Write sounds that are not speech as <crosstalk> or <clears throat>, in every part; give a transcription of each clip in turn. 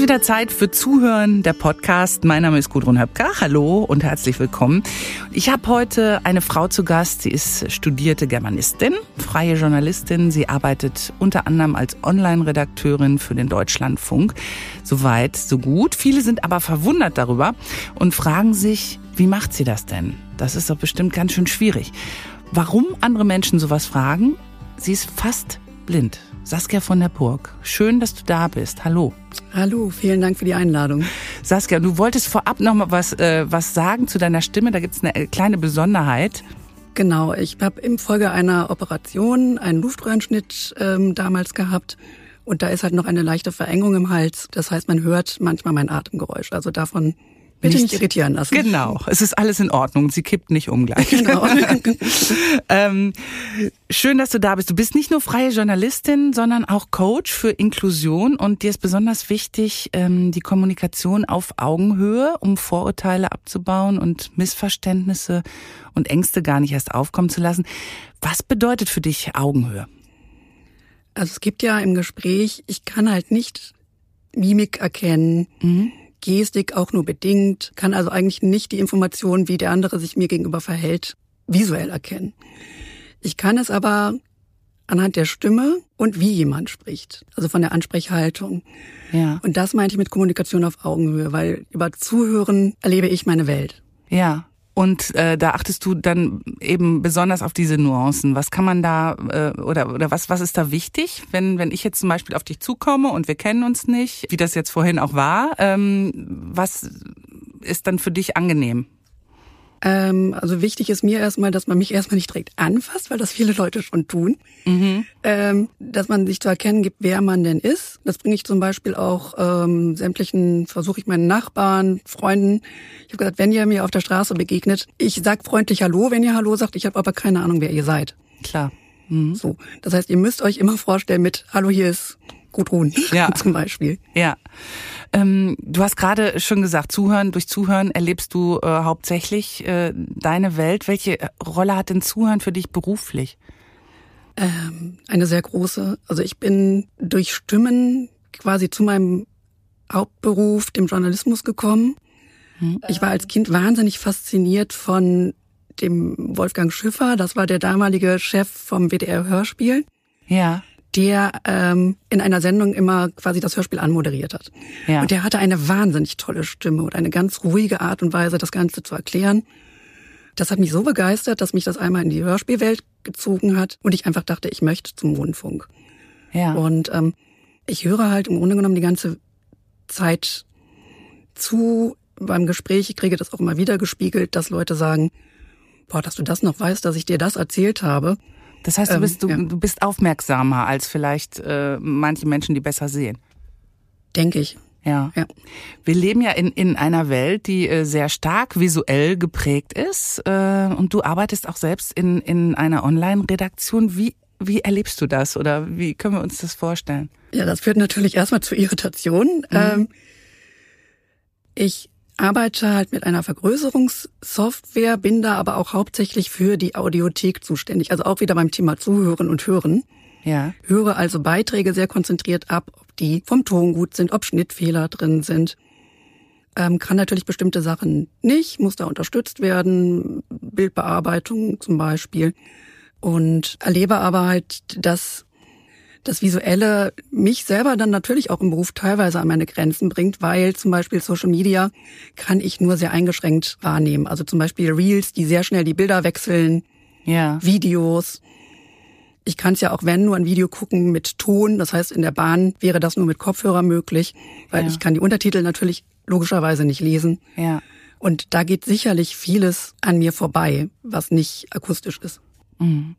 ist wieder Zeit für Zuhören, der Podcast. Mein Name ist Gudrun Höpker. Hallo und herzlich willkommen. Ich habe heute eine Frau zu Gast. Sie ist studierte Germanistin, freie Journalistin. Sie arbeitet unter anderem als Online-Redakteurin für den Deutschlandfunk. Soweit, so gut. Viele sind aber verwundert darüber und fragen sich, wie macht sie das denn? Das ist doch bestimmt ganz schön schwierig. Warum andere Menschen sowas fragen? Sie ist fast blind. Saskia von der Burg, schön, dass du da bist. Hallo. Hallo, vielen Dank für die Einladung. Saskia, du wolltest vorab noch mal was, äh, was sagen zu deiner Stimme. Da gibt es eine äh, kleine Besonderheit. Genau, ich habe im Folge einer Operation einen Luftröhrenschnitt ähm, damals gehabt. Und da ist halt noch eine leichte Verengung im Hals. Das heißt, man hört manchmal mein Atemgeräusch. Also davon Bitte nicht, nicht, irritieren lassen. Genau, es ist alles in Ordnung. Sie kippt nicht um gleich. <laughs> Genau. <laughs> ähm, schön, dass du da bist. Du bist nicht nur freie Journalistin, sondern auch Coach für Inklusion und dir ist besonders wichtig, ähm, die Kommunikation auf Augenhöhe, um Vorurteile abzubauen und Missverständnisse und Ängste gar nicht erst aufkommen zu lassen. Was bedeutet für dich Augenhöhe? Also es gibt ja im Gespräch, ich kann halt nicht Mimik erkennen. Mhm Gestik auch nur bedingt, kann also eigentlich nicht die Information, wie der andere sich mir gegenüber verhält, visuell erkennen. Ich kann es aber anhand der Stimme und wie jemand spricht, also von der Ansprechhaltung. Ja. Und das meinte ich mit Kommunikation auf Augenhöhe, weil über Zuhören erlebe ich meine Welt. Ja. Und äh, da achtest du dann eben besonders auf diese Nuancen. Was kann man da äh, oder oder was was ist da wichtig, wenn wenn ich jetzt zum Beispiel auf dich zukomme und wir kennen uns nicht, wie das jetzt vorhin auch war, ähm, was ist dann für dich angenehm? Ähm, also wichtig ist mir erstmal, dass man mich erstmal nicht direkt anfasst, weil das viele Leute schon tun. Mhm. Ähm, dass man sich zu erkennen gibt, wer man denn ist. Das bringe ich zum Beispiel auch ähm, sämtlichen, versuche ich meinen Nachbarn, Freunden. Ich habe gesagt, wenn ihr mir auf der Straße begegnet, ich sag freundlich Hallo, wenn ihr Hallo sagt, ich habe aber keine Ahnung, wer ihr seid. Klar. Mhm. So, das heißt, ihr müsst euch immer vorstellen mit Hallo, hier ist Gudrun ja. <laughs> zum Beispiel. Ja. Ähm, du hast gerade schon gesagt, Zuhören, durch Zuhören erlebst du äh, hauptsächlich äh, deine Welt. Welche Rolle hat denn Zuhören für dich beruflich? Ähm, eine sehr große. Also ich bin durch Stimmen quasi zu meinem Hauptberuf, dem Journalismus gekommen. Hm. Ich war als Kind wahnsinnig fasziniert von dem Wolfgang Schiffer. Das war der damalige Chef vom WDR Hörspiel. Ja der ähm, in einer Sendung immer quasi das Hörspiel anmoderiert hat. Ja. Und der hatte eine wahnsinnig tolle Stimme und eine ganz ruhige Art und Weise, das Ganze zu erklären. Das hat mich so begeistert, dass mich das einmal in die Hörspielwelt gezogen hat und ich einfach dachte, ich möchte zum Rundfunk. Ja. Und ähm, ich höre halt im Grunde genommen die ganze Zeit zu beim Gespräch. Ich kriege das auch immer wieder gespiegelt, dass Leute sagen, boah, dass du das noch weißt, dass ich dir das erzählt habe. Das heißt, du ähm, bist, du, du bist aufmerksamer als vielleicht äh, manche Menschen, die besser sehen. Denke ich. Ja. ja. Wir leben ja in, in einer Welt, die äh, sehr stark visuell geprägt ist. Äh, und du arbeitest auch selbst in, in einer Online-Redaktion. Wie, wie erlebst du das oder wie können wir uns das vorstellen? Ja, das führt natürlich erstmal zu Irritation. Mhm. Ähm, ich arbeite halt mit einer Vergrößerungssoftware, bin da aber auch hauptsächlich für die Audiothek zuständig. Also auch wieder beim Thema Zuhören und Hören. Ja. Höre also Beiträge sehr konzentriert ab, ob die vom Ton gut sind, ob Schnittfehler drin sind. Ähm, kann natürlich bestimmte Sachen nicht, muss da unterstützt werden, Bildbearbeitung zum Beispiel. Und erlebe aber halt, dass das Visuelle mich selber dann natürlich auch im Beruf teilweise an meine Grenzen bringt, weil zum Beispiel Social Media kann ich nur sehr eingeschränkt wahrnehmen. Also zum Beispiel Reels, die sehr schnell die Bilder wechseln, ja. Videos. Ich kann es ja auch, wenn, nur ein Video gucken mit Ton. Das heißt, in der Bahn wäre das nur mit Kopfhörer möglich, weil ja. ich kann die Untertitel natürlich logischerweise nicht lesen. Ja. Und da geht sicherlich vieles an mir vorbei, was nicht akustisch ist. Mhm.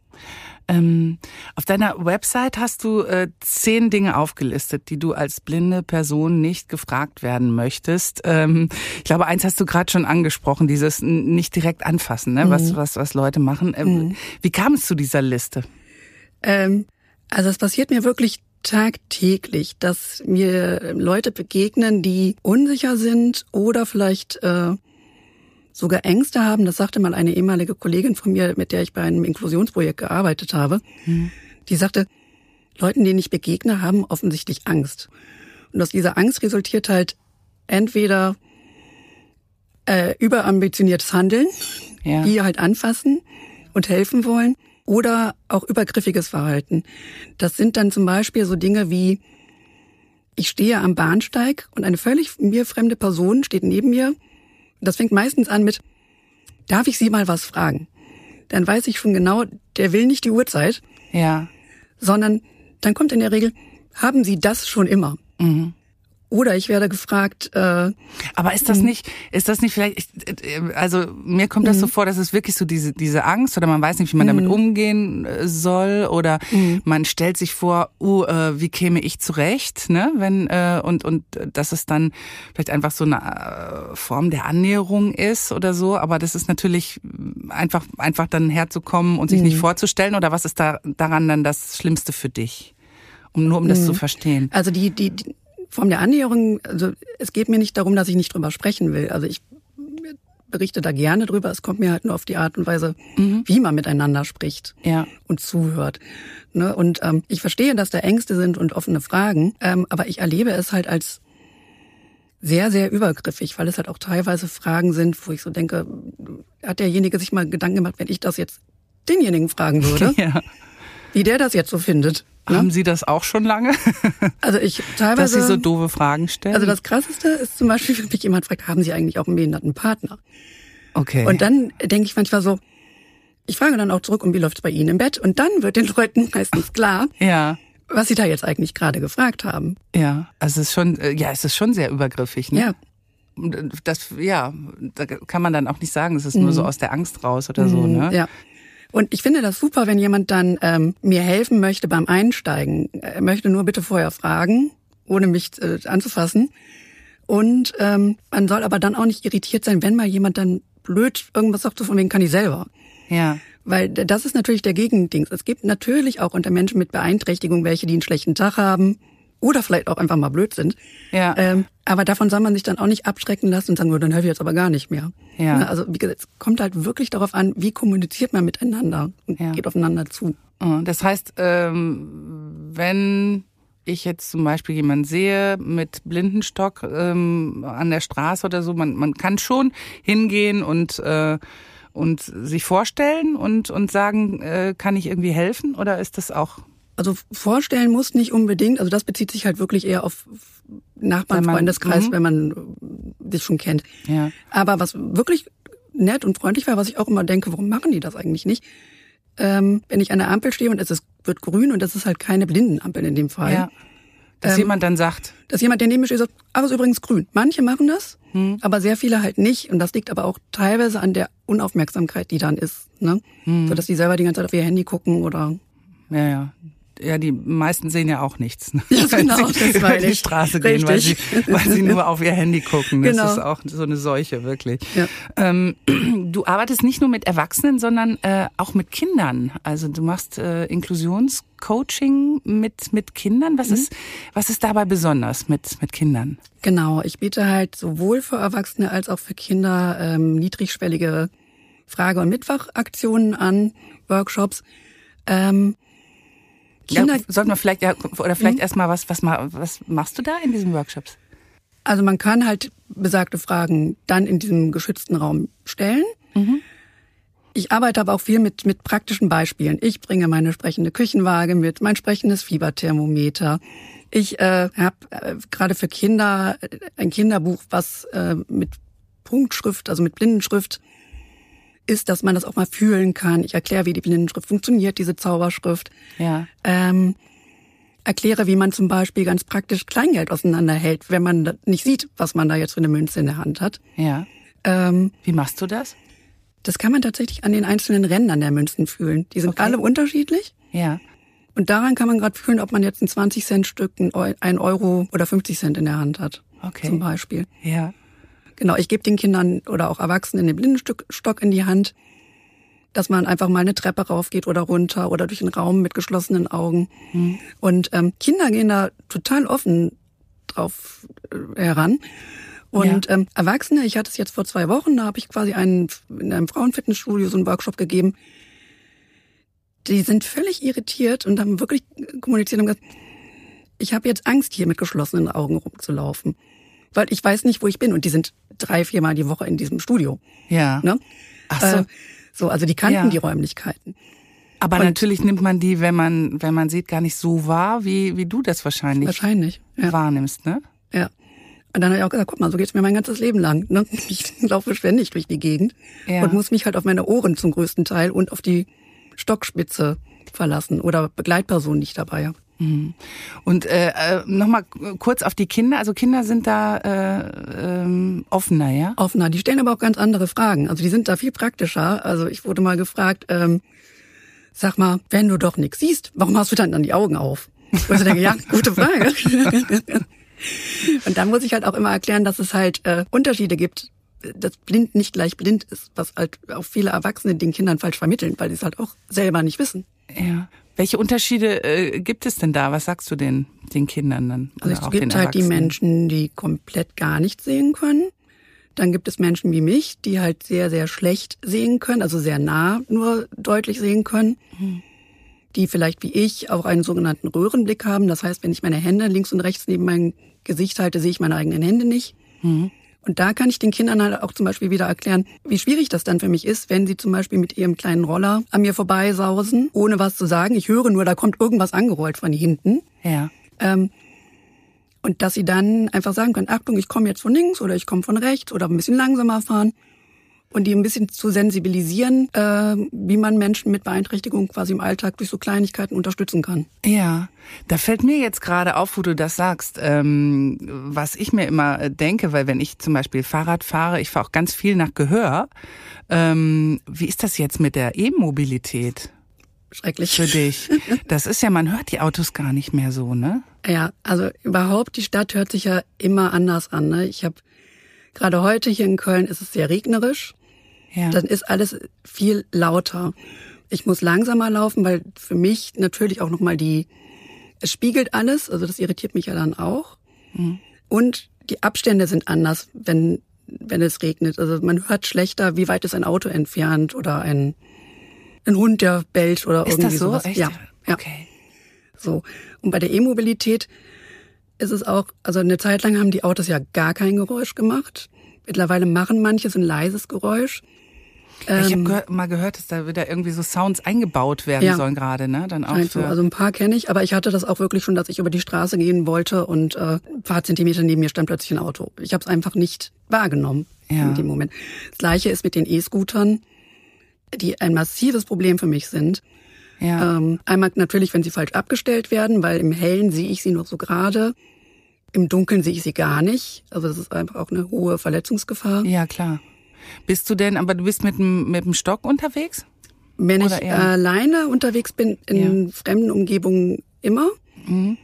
Ähm, auf deiner Website hast du äh, zehn Dinge aufgelistet, die du als blinde Person nicht gefragt werden möchtest. Ähm, ich glaube, eins hast du gerade schon angesprochen, dieses nicht direkt anfassen, ne? Mhm. was, was, was Leute machen. Ähm, mhm. Wie kam es zu dieser Liste? Ähm, also es passiert mir wirklich tagtäglich, dass mir Leute begegnen, die unsicher sind oder vielleicht äh, sogar Ängste haben. Das sagte mal eine ehemalige Kollegin von mir, mit der ich bei einem Inklusionsprojekt gearbeitet habe. Mhm. Die sagte, Leuten, denen ich begegne, haben offensichtlich Angst. Und aus dieser Angst resultiert halt entweder äh, überambitioniertes Handeln, Ja. die halt anfassen und helfen wollen, oder auch übergriffiges Verhalten. Das sind dann zum Beispiel so Dinge wie, ich stehe am Bahnsteig und eine völlig mir fremde Person steht neben mir. Das fängt meistens an mit, darf ich Sie mal was fragen? Dann weiß ich schon genau, der will nicht die Uhrzeit, Ja. sondern dann kommt in der Regel, haben Sie das schon immer? Mhm. Oder ich werde gefragt, äh, Aber ist das nicht, ist das nicht vielleicht, ich- äh, also mir kommt das so vor, dass es wirklich so diese, diese Angst oder man weiß nicht, wie man damit umgehen äh, soll oder man stellt sich vor, uh, äh, wie käme ich zurecht, ne, wenn, äh, und, und dass es dann vielleicht einfach so eine äh, Form der Annäherung ist oder so, aber das ist natürlich einfach, einfach dann herzukommen und sich nicht vorzustellen. Oder was ist da daran dann das Schlimmste für dich? Um, nur um das zu verstehen. also die, die, die Form der Annäherung, also es geht mir nicht darum, dass ich nicht drüber sprechen will. Also ich berichte da gerne drüber. Es kommt mir halt nur auf die Art und Weise, wie man miteinander spricht. Ja. und zuhört. Ne? Und ähm, ich verstehe, dass da Ängste sind und offene Fragen, ähm, aber ich erlebe es halt als sehr, sehr übergriffig, weil es halt auch teilweise Fragen sind, wo ich so denke, hat derjenige sich mal Gedanken gemacht, wenn ich das jetzt denjenigen fragen würde, <laughs> Ja. Wie der das jetzt so findet. Ne? Haben Sie das auch schon lange? <laughs> Also ich Dass teilweise. Sie so doofe Fragen stellen? also das Krasseste ist zum Beispiel, wenn mich jemand fragt, haben Sie eigentlich auch einen behinderten Partner? okay. Und dann denke ich manchmal so, ich frage dann auch zurück, und wie läuft's bei Ihnen im Bett? Und dann wird den Leuten <laughs> meistens klar, ja, was sie da jetzt eigentlich gerade gefragt haben. ja. Also es ist schon, äh, ja, es ist schon sehr übergriffig. Ne? Ja, äh, Das, ja, da kann man dann auch nicht sagen, es ist nur so aus der Angst raus oder so, ne? Mhm. ja. Und ich finde das super, wenn jemand dann ähm, mir helfen möchte beim Einsteigen. Er möchte nur bitte vorher fragen, ohne mich äh, anzufassen. Und ähm, man soll aber dann auch nicht irritiert sein, wenn mal jemand dann blöd irgendwas sagt, so von wegen kann ich selber. Ja. Weil das ist natürlich der Gegendings. Es gibt natürlich auch unter Menschen mit Beeinträchtigung welche, die einen schlechten Tag haben oder vielleicht auch einfach mal blöd sind. Ja. Ähm, aber davon soll man sich dann auch nicht abschrecken lassen und sagen, oh, dann helfe ich jetzt aber gar nicht mehr. Ja. Ne, Also wie gesagt, es kommt halt wirklich darauf an, wie kommuniziert man miteinander und Ja. geht aufeinander zu. Oh, Das heißt, ähm, wenn ich jetzt zum Beispiel jemanden sehe mit Blindenstock ähm, an der Straße oder so, man, man kann schon hingehen und äh, und sich vorstellen und und sagen, äh, kann ich irgendwie helfen oder ist das auch Also vorstellen muss nicht unbedingt, also das bezieht sich halt wirklich eher auf Nachbarn, man- Freundeskreis, mhm. wenn man äh, sich schon kennt. ja Aber was wirklich nett und freundlich war, was ich auch immer denke, warum machen die das eigentlich nicht? Ähm, wenn ich an der Ampel stehe und es ist, wird grün und das ist halt keine Blindenampel in dem Fall. ja, dass Ähm, jemand dann sagt, Dass jemand, der neben mir steht, sagt, aber es ist übrigens grün. Manche machen das, Hm. aber sehr viele halt nicht. Und das liegt aber auch teilweise an der Unaufmerksamkeit, die dann ist. Ne? Hm. So dass die selber die ganze Zeit auf ihr Handy gucken oder ja ja. Ja, die meisten sehen ja auch nichts, ne? <laughs> Ja, wenn genau, sie das über die. Straße gehen, weil sie, weil sie nur auf ihr Handy gucken. Das Genau. ist auch so eine Seuche, wirklich. Ja. Ähm, <clears throat> du arbeitest nicht nur mit Erwachsenen, sondern äh, auch mit Kindern. Also du machst äh, Inklusionscoaching mit, mit Kindern. Mhm. Was, ist, was ist dabei besonders mit, mit Kindern? Genau, ich biete halt sowohl für Erwachsene als auch für Kinder ähm, niedrigschwellige Frage- und Mitwachaktionen an, Workshops. Ähm, Kinder, Ja, sollten wir vielleicht, ja, oder vielleicht Mhm. erstmal was, was, was machst du da in diesen Workshops? also man kann halt besagte Fragen dann in diesem geschützten Raum stellen. Ich arbeite aber auch viel mit, mit praktischen Beispielen. Ich bringe meine sprechende Küchenwaage mit, mein sprechendes Fieberthermometer. Ich äh, habe äh, gerade für Kinder äh, ein Kinderbuch, was äh, mit Punktschrift, also mit Blindenschrift ist, dass man das auch mal fühlen kann. Ich erkläre, wie die Blindenschrift funktioniert, diese Zauberschrift. Ja. Ähm, erkläre, wie man zum Beispiel ganz praktisch Kleingeld auseinanderhält, wenn man nicht sieht, was man da jetzt für eine Münze in der Hand hat. Ja. Ähm, Wie machst du das? das kann man tatsächlich an den einzelnen Rändern der Münzen fühlen. Die sind Okay. alle unterschiedlich. Ja. Und daran kann man gerade fühlen, ob man jetzt ein 20-Cent-Stück, ein Eu- ein Euro oder 50 Cent in der Hand hat. Okay. Zum Beispiel. Ja. Genau, ich gebe den Kindern oder auch Erwachsenen den Blindenstock in die Hand, dass man einfach mal eine Treppe raufgeht oder runter oder durch einen Raum mit geschlossenen Augen. Und ähm, Kinder gehen da total offen drauf äh, heran. Und ähm, Erwachsene, ich hatte es jetzt vor zwei Wochen, da habe ich quasi einen in einem Frauenfitnessstudio so einen Workshop gegeben. Die sind völlig irritiert und haben wirklich kommuniziert und gesagt, ich habe jetzt Angst, hier mit geschlossenen Augen rumzulaufen. Weil ich weiß nicht, wo ich bin. Und die sind drei, viermal die Woche in diesem Studio. Ja. Ne? Ach so. Äh, so, also die kannten Ja. die Räumlichkeiten. Aber und- natürlich nimmt man die, wenn man, wenn man sieht, gar nicht so wahr, wie, wie du das wahrscheinlich Wahrscheinlich. Ja. wahrnimmst, ne? ja. Und dann habe ich auch gesagt, guck mal, so geht's mir mein ganzes Leben lang. Ne? <laughs> Ich laufe ständig durch die Gegend Ja. und muss mich halt auf meine Ohren zum größten Teil und auf die Stockspitze verlassen oder Begleitpersonen, die ich dabei habe. Und äh, äh, nochmal kurz auf die Kinder. Also Kinder sind da äh, ähm, offener, ja? offener. Die stellen aber auch ganz andere Fragen. Also die sind da viel praktischer. Also ich wurde mal gefragt, ähm, sag mal, wenn du doch nichts siehst, warum hast du dann dann die Augen auf? Und ich denke, ja, <laughs> gute Frage. Und dann muss ich halt auch immer erklären, dass es halt äh, Unterschiede gibt, dass blind nicht gleich blind ist, was halt auch viele Erwachsene den Kindern falsch vermitteln, weil sie es halt auch selber nicht wissen. Ja. Welche Unterschiede äh, gibt es denn da? Was sagst du den, den Kindern dann? Also es gibt halt die? Menschen, die komplett gar nicht sehen können. Dann gibt es Menschen wie mich, die halt sehr, sehr schlecht sehen können, also sehr nah nur deutlich sehen können. Die vielleicht wie ich auch einen sogenannten Röhrenblick haben. Das heißt, wenn ich meine Hände links und rechts neben mein Gesicht halte, sehe ich meine eigenen Hände nicht. Und da kann ich den Kindern halt auch zum Beispiel wieder erklären, wie schwierig das dann für mich ist, wenn sie zum Beispiel mit ihrem kleinen Roller an mir vorbeisausen, ohne was zu sagen. Ich höre nur, da kommt irgendwas angerollt von hinten. Ja. Ähm, und dass sie dann einfach sagen können, Achtung, ich komme jetzt von links oder ich komme von rechts oder ein bisschen langsamer fahren. Und die ein bisschen zu sensibilisieren, äh, wie man Menschen mit Beeinträchtigung quasi im Alltag durch so Kleinigkeiten unterstützen kann. Ja, da fällt mir jetzt gerade auf, wo du das sagst, ähm, was ich mir immer äh, denke, weil wenn ich zum Beispiel Fahrrad fahre, ich fahre auch ganz viel nach Gehör. Ähm, wie ist das jetzt mit der E-Mobilität Schrecklich. für dich? Das ist ja, man hört die Autos gar nicht mehr so, ne? Ja, also überhaupt, die Stadt hört sich ja immer anders an. Ne? Ich habe gerade heute hier in Köln ist es sehr regnerisch. Ja. Dann ist alles viel lauter. Ich muss langsamer laufen, weil für mich natürlich auch nochmal die, es spiegelt alles, also das irritiert mich ja dann auch. Und die Abstände sind anders, wenn, wenn es regnet. Also man hört schlechter, wie weit ist ein Auto entfernt oder ein, ein Hund, der bellt oder ist irgendwie das so? sowas. Echt? Ja, ja. Okay. So. Und bei der E-Mobilität ist es auch, also eine Zeit lang haben die Autos ja gar kein Geräusch gemacht. Mittlerweile machen manche so ein leises Geräusch. Ich habe Ähm, gehör, mal gehört, dass da wieder irgendwie so Sounds eingebaut werden Ja. sollen gerade, ne? Dann auch so. Also ein paar kenne ich, aber ich hatte das auch wirklich schon, dass ich über die Straße gehen wollte und äh, ein paar Zentimeter neben mir stand plötzlich ein Auto. Ich habe es einfach nicht wahrgenommen Ja. in dem Moment. Das gleiche ist mit den E-Scootern, die ein massives Problem für mich sind. ja. Ähm, einmal natürlich, wenn sie falsch abgestellt werden, weil im Hellen sehe ich sie nur so gerade. Im Dunkeln sehe ich sie gar nicht. Also das ist einfach auch eine hohe Verletzungsgefahr. ja, klar. Bist du denn, aber du bist mit dem, mit dem Stock unterwegs? Wenn ich Oder eher- alleine unterwegs bin, in fremden Umgebungen immer. Mhm.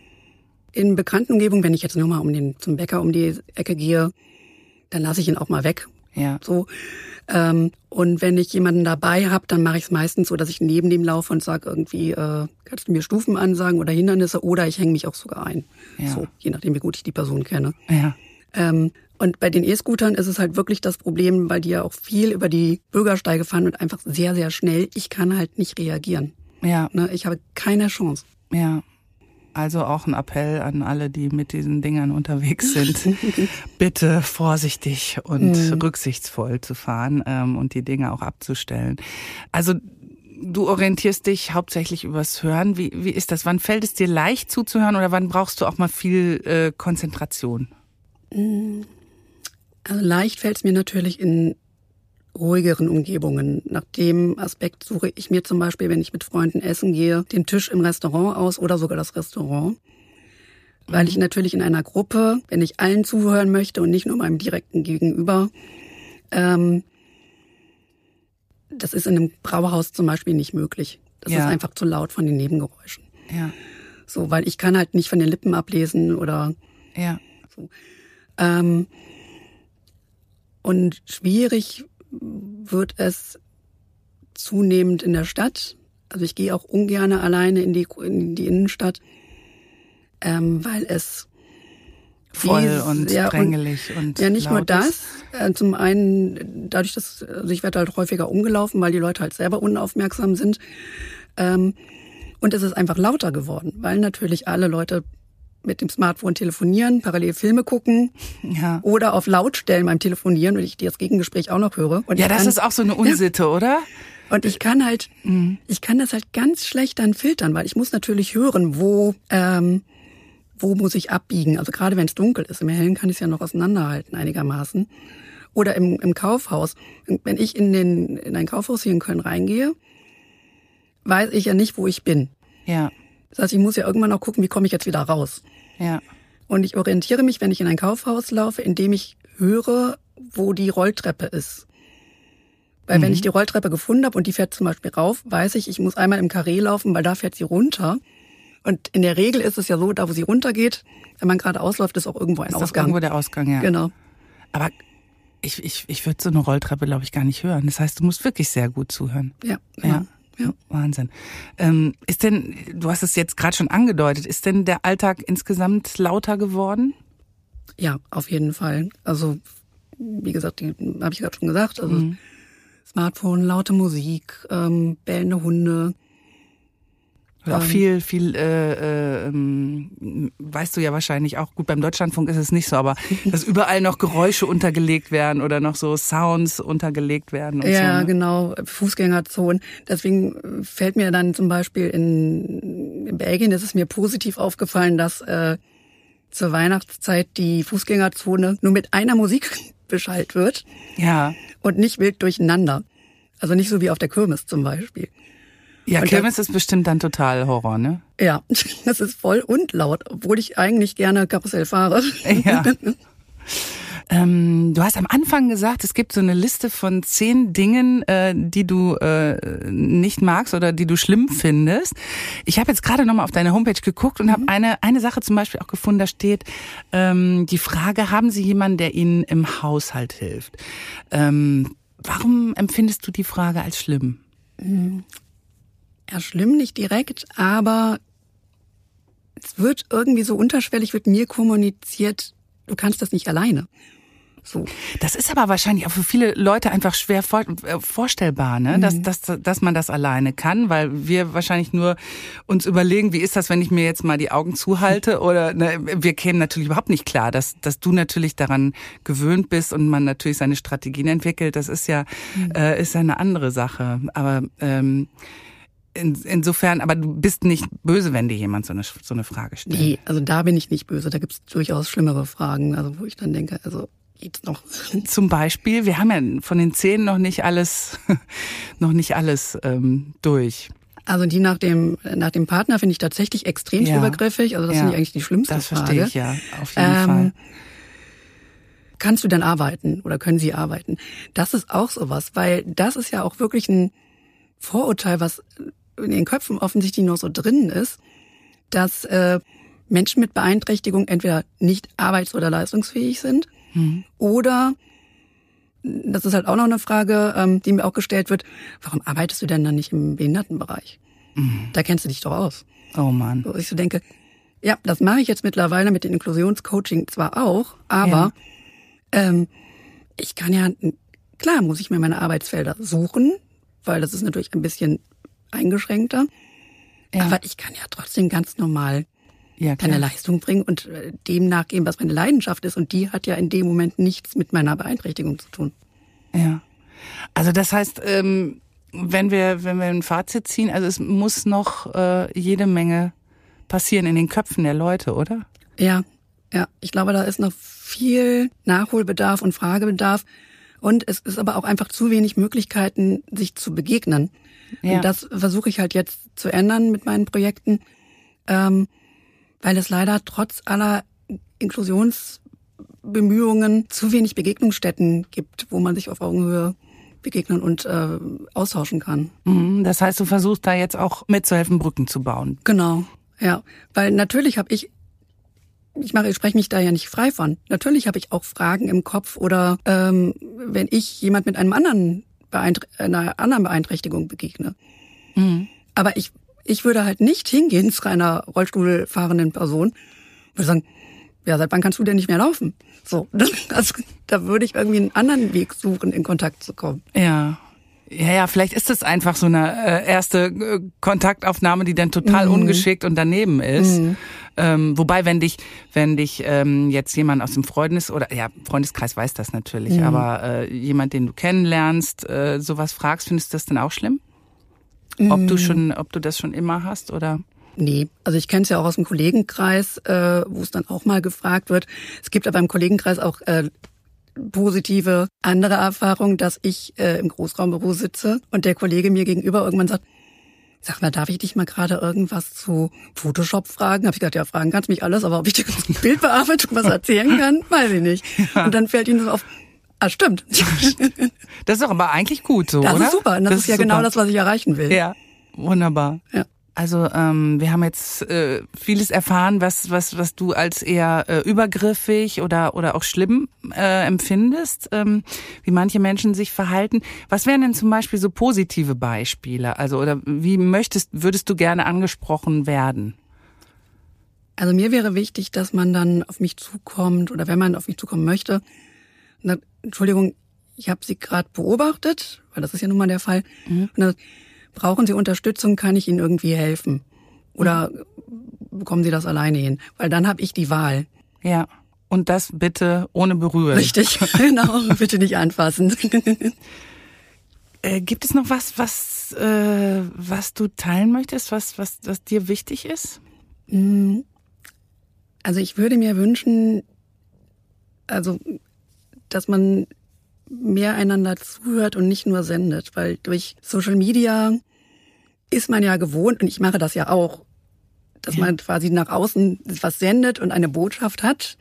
In bekannten Umgebungen, wenn ich jetzt nur mal um den, zum Bäcker um die Ecke gehe, dann lasse ich ihn auch mal weg. Ja. So. Ähm, und wenn ich jemanden dabei habe, dann mache ich es meistens so, dass ich neben dem laufe und sage irgendwie, äh, kannst du mir Stufen ansagen oder Hindernisse oder ich hänge mich auch sogar ein. Ja. So, je nachdem, wie gut ich die Person kenne. Ja. Ähm, und bei den E-Scootern ist es halt wirklich das Problem, weil die ja auch viel über die Bürgersteige fahren und einfach sehr, sehr schnell. Ich kann halt nicht reagieren. Ja. Ne? Ich habe keine Chance. Ja. Also auch ein Appell an alle, die mit diesen Dingern unterwegs sind, <laughs> bitte vorsichtig und rücksichtsvoll zu fahren ähm, und die Dinge auch abzustellen. Also du orientierst dich hauptsächlich übers Hören. Wie, wie ist das? Wann fällt es dir leicht zuzuhören oder wann brauchst du auch mal viel äh, Konzentration? Also leicht fällt es mir natürlich in ruhigeren Umgebungen. Nach dem Aspekt suche ich mir zum Beispiel, wenn ich mit Freunden essen gehe, den Tisch im Restaurant aus oder sogar das Restaurant. Weil ich natürlich in einer Gruppe, wenn ich allen zuhören möchte und nicht nur meinem direkten Gegenüber, ähm, das ist in einem Brauhaus zum Beispiel nicht möglich. Das Ja. ist einfach zu laut von den Nebengeräuschen. Ja. So, weil ich kann halt nicht von den Lippen ablesen oder Ja. Ähm, und schwierig wird es zunehmend in der Stadt. Also ich gehe auch ungern alleine in die, in die Innenstadt, ähm, weil es Voll Dies- und ja, und- drängelig und ja nicht nur das. Äh, zum einen dadurch, dass also ich werde halt häufiger umgelaufen, weil die Leute halt selber unaufmerksam sind. Ähm, und es ist einfach lauter geworden, weil natürlich alle Leute mit dem Smartphone telefonieren, parallel Filme gucken Ja. oder auf laut stellen beim Telefonieren, wenn ich das Gegengespräch auch noch höre. Und Ja, das kann, ist auch so eine Unsitte, <laughs> oder? Und ich kann halt, Mhm. ich kann das halt ganz schlecht dann filtern, weil ich muss natürlich hören, wo, ähm, wo muss ich abbiegen. Also gerade wenn es dunkel ist, im Hellen kann ich es ja noch auseinanderhalten einigermaßen. Oder im, im Kaufhaus. Wenn ich in, den, in ein Kaufhaus hier in Köln reingehe, weiß ich ja nicht, wo ich bin. Ja, Das heißt, ich muss ja irgendwann auch gucken, wie komme ich jetzt wieder raus. Ja. Und ich orientiere mich, wenn ich in ein Kaufhaus laufe, indem ich höre, wo die Rolltreppe ist. Weil wenn ich die Rolltreppe gefunden habe und die fährt zum Beispiel rauf, weiß ich, ich muss einmal im Karree laufen, weil da fährt sie runter. Und in der Regel ist es ja so, da wo sie runtergeht, wenn man gerade ausläuft, ist auch irgendwo ein Ist Ausgang. irgendwo der Ausgang, ja. Genau. Aber ich, ich, ich würde so eine Rolltreppe, glaube ich, gar nicht hören. Das heißt, du musst wirklich sehr gut zuhören. Ja. Ja. ja. Wahnsinn. Ähm, ist denn, du hast es jetzt gerade schon angedeutet, ist denn der Alltag insgesamt lauter geworden? Ja, auf jeden Fall. Also, wie gesagt, habe ich gerade schon gesagt. Also Mhm. Smartphone, laute Musik, ähm, bellende Hunde. Und auch Ähm. viel, viel, äh, äh, ähm, weißt du ja wahrscheinlich auch, gut, beim Deutschlandfunk ist es nicht so, aber <laughs> dass überall noch Geräusche untergelegt werden oder noch so Sounds untergelegt werden und Ja, so. ne? genau, Fußgängerzonen. Deswegen fällt mir dann zum Beispiel in, in Belgien ist es mir positiv aufgefallen, dass äh, zur Weihnachtszeit die Fußgängerzone nur mit einer Musik <laughs> beschallt wird Ja. und nicht wild durcheinander. Also nicht so wie auf der Kirmes zum Beispiel. Ja, Und Kirmes ist bestimmt dann total Horror, ne? Ja, <laughs> das ist voll und laut, obwohl ich eigentlich gerne Karussell fahre. Ja. <laughs> Ähm, du hast am Anfang gesagt, es gibt so eine Liste von zehn Dingen, äh, die du äh, nicht magst oder die du schlimm findest. Ich habe jetzt gerade nochmal auf deine Homepage geguckt und habe eine, eine Sache zum Beispiel auch gefunden, da steht ähm, die Frage, haben Sie jemanden, der Ihnen im Haushalt hilft? Ähm, warum empfindest du die Frage als schlimm? Ja, schlimm nicht direkt, aber es wird irgendwie so unterschwellig, wird mir kommuniziert, du kannst das nicht alleine. So. Das ist aber wahrscheinlich auch für viele Leute einfach schwer vor, äh, vorstellbar, ne? dass, dass, dass man das alleine kann, weil wir wahrscheinlich nur uns überlegen, wie ist das, wenn ich mir jetzt mal die Augen zuhalte <laughs> oder ne, wir kämen natürlich überhaupt nicht klar, dass, dass du natürlich daran gewöhnt bist und man natürlich seine Strategien entwickelt. Das ist ja, äh, ist eine andere Sache. Aber ähm, in, insofern, aber du bist nicht böse, wenn dir jemand so eine, so eine Frage stellt. Nee, also da bin ich nicht böse. Da gibt's durchaus schlimmere Fragen, also wo ich dann denke, also geht's noch. <laughs> Zum Beispiel, wir haben ja von den zehn noch nicht alles, <laughs> noch nicht alles ähm, durch. Also die nach dem nach dem Partner finde ich tatsächlich extrem Ja. übergriffig. Also das Ja. finde ich eigentlich die schlimmste Das Frage. verstehe ich ja, auf jeden Ähm, Fall. Kannst du denn arbeiten oder können sie arbeiten? Das ist auch sowas, weil das ist ja auch wirklich ein Vorurteil, was in den Köpfen offensichtlich noch so drin ist, dass äh, Menschen mit Beeinträchtigung entweder nicht arbeits- oder leistungsfähig sind Hm. oder das ist halt auch noch eine Frage, ähm, die mir auch gestellt wird, warum arbeitest du denn dann nicht im Behindertenbereich? Hm. Da kennst du dich doch aus. Oh Mann. Wo ich so denke, ja, das mache ich jetzt mittlerweile mit dem Inklusionscoaching zwar auch, aber ähm, ich kann ja, klar muss ich mir meine Arbeitsfelder suchen, weil das ist natürlich ein bisschen eingeschränkter, Ja. aber ich kann ja trotzdem ganz normal Ja, klar. Leistung bringen und äh, dem nachgehen, was meine Leidenschaft ist und die hat ja in dem Moment nichts mit meiner Beeinträchtigung zu tun. Ja. Also das heißt, ähm, wenn wir, wenn wir ein Fazit ziehen, also es muss noch äh, jede Menge passieren in den Köpfen der Leute, oder? Ja, ja, ich glaube, da ist noch viel Nachholbedarf und Fragebedarf. Und es ist aber auch einfach zu wenig Möglichkeiten, sich zu begegnen. Ja. Und das versuche ich halt jetzt zu ändern mit meinen Projekten, ähm, weil es leider trotz aller Inklusionsbemühungen zu wenig Begegnungsstätten gibt, wo man sich auf Augenhöhe begegnen und äh, austauschen kann. Mhm, Das heißt, du versuchst da jetzt auch mitzuhelfen, Brücken zu bauen. Genau, ja, weil natürlich habe ich ich mache, ich spreche mich da ja nicht frei von. Natürlich habe ich auch Fragen im Kopf oder ähm, wenn ich jemand mit einem anderen Beeinträ einer anderen Beeinträchtigung begegne. Mhm. Aber ich ich würde halt nicht hingehen zu einer Rollstuhlfahrenden Person und würde sagen, ja, seit wann kannst du denn nicht mehr laufen? So, <laughs> also, da würde ich irgendwie einen anderen Weg suchen, in Kontakt zu kommen. Ja. Ja, ja, vielleicht ist es einfach so eine äh, erste äh, Kontaktaufnahme, die dann total ungeschickt und daneben ist. Ähm, wobei, wenn dich, wenn dich ähm, jetzt jemand aus dem Freundes- oder ja, Freundeskreis weiß das natürlich, mhm. aber äh, jemand, den du kennenlernst, äh, sowas fragst, findest du das denn auch schlimm? Ob mhm. du schon, ob du das schon immer hast oder? Nee, also ich kenne es ja auch aus dem Kollegenkreis, äh, wo es dann auch mal gefragt wird. Es gibt aber im Kollegenkreis auch äh, positive andere Erfahrungen, dass ich äh, im Großraumbüro sitze und der Kollege mir gegenüber irgendwann sagt, Sag mal, darf ich dich mal gerade irgendwas zu Photoshop fragen? Habe ich gesagt, ja, fragen kannst mich alles, aber ob ich dir Bildbearbeitung was erzählen kann, weiß ich nicht. <laughs> Und dann fällt ihnen so auf, ah, stimmt. Das ist doch aber eigentlich gut so, das oder? Das ist super. Und das, das ist ja genau super. genau das, was ich erreichen will. Ja, wunderbar. Ja. Also ähm, wir haben jetzt äh, vieles erfahren, was was was du als eher äh, übergriffig oder oder auch schlimm äh, empfindest, ähm, wie manche Menschen sich verhalten. Was wären denn zum Beispiel so positive Beispiele? Also oder wie möchtest würdest du gerne angesprochen werden? Also mir wäre wichtig, dass man dann auf mich zukommt oder wenn man auf mich zukommen möchte. Na, Entschuldigung, ich habe Sie gerade beobachtet, weil das ist ja nun mal der Fall. Mhm. Und dann, brauchen Sie Unterstützung, kann ich Ihnen irgendwie helfen? Oder bekommen Sie das alleine hin? Weil dann habe ich die Wahl. Ja. Und das bitte ohne Berühren. Richtig, <laughs> genau, bitte nicht anfassen. <laughs> Äh, gibt es noch was, was, äh, was du teilen möchtest, was, was, was dir wichtig ist? Mm. Also ich würde mir wünschen, also, dass man mehr einander zuhört und nicht nur sendet, weil durch Social Media ist man ja gewohnt, und ich mache das ja auch, dass ja. man quasi nach außen was sendet und eine Botschaft hat.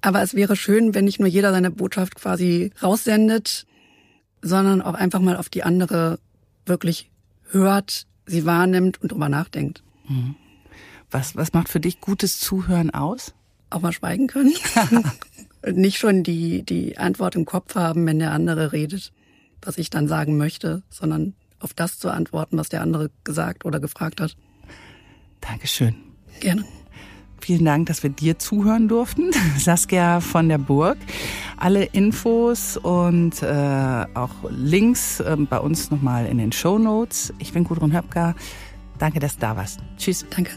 Aber es wäre schön, wenn nicht nur jeder seine Botschaft quasi raussendet, sondern auch einfach mal auf die andere wirklich hört, sie wahrnimmt und drüber nachdenkt. Mhm. Was, was macht für dich gutes Zuhören aus? Auch mal schweigen können. <laughs> nicht schon die, die Antwort im Kopf haben, wenn der andere redet, was ich dann sagen möchte, sondern auf das zu antworten, was der andere gesagt oder gefragt hat. Dankeschön. Gerne. Vielen Dank, dass wir dir zuhören durften. <laughs> Saskia von der Burg. Alle Infos und äh, auch Links äh, bei uns nochmal in den Show Notes. Ich bin Gudrun Höpker. Danke, dass du da warst. Tschüss. Danke.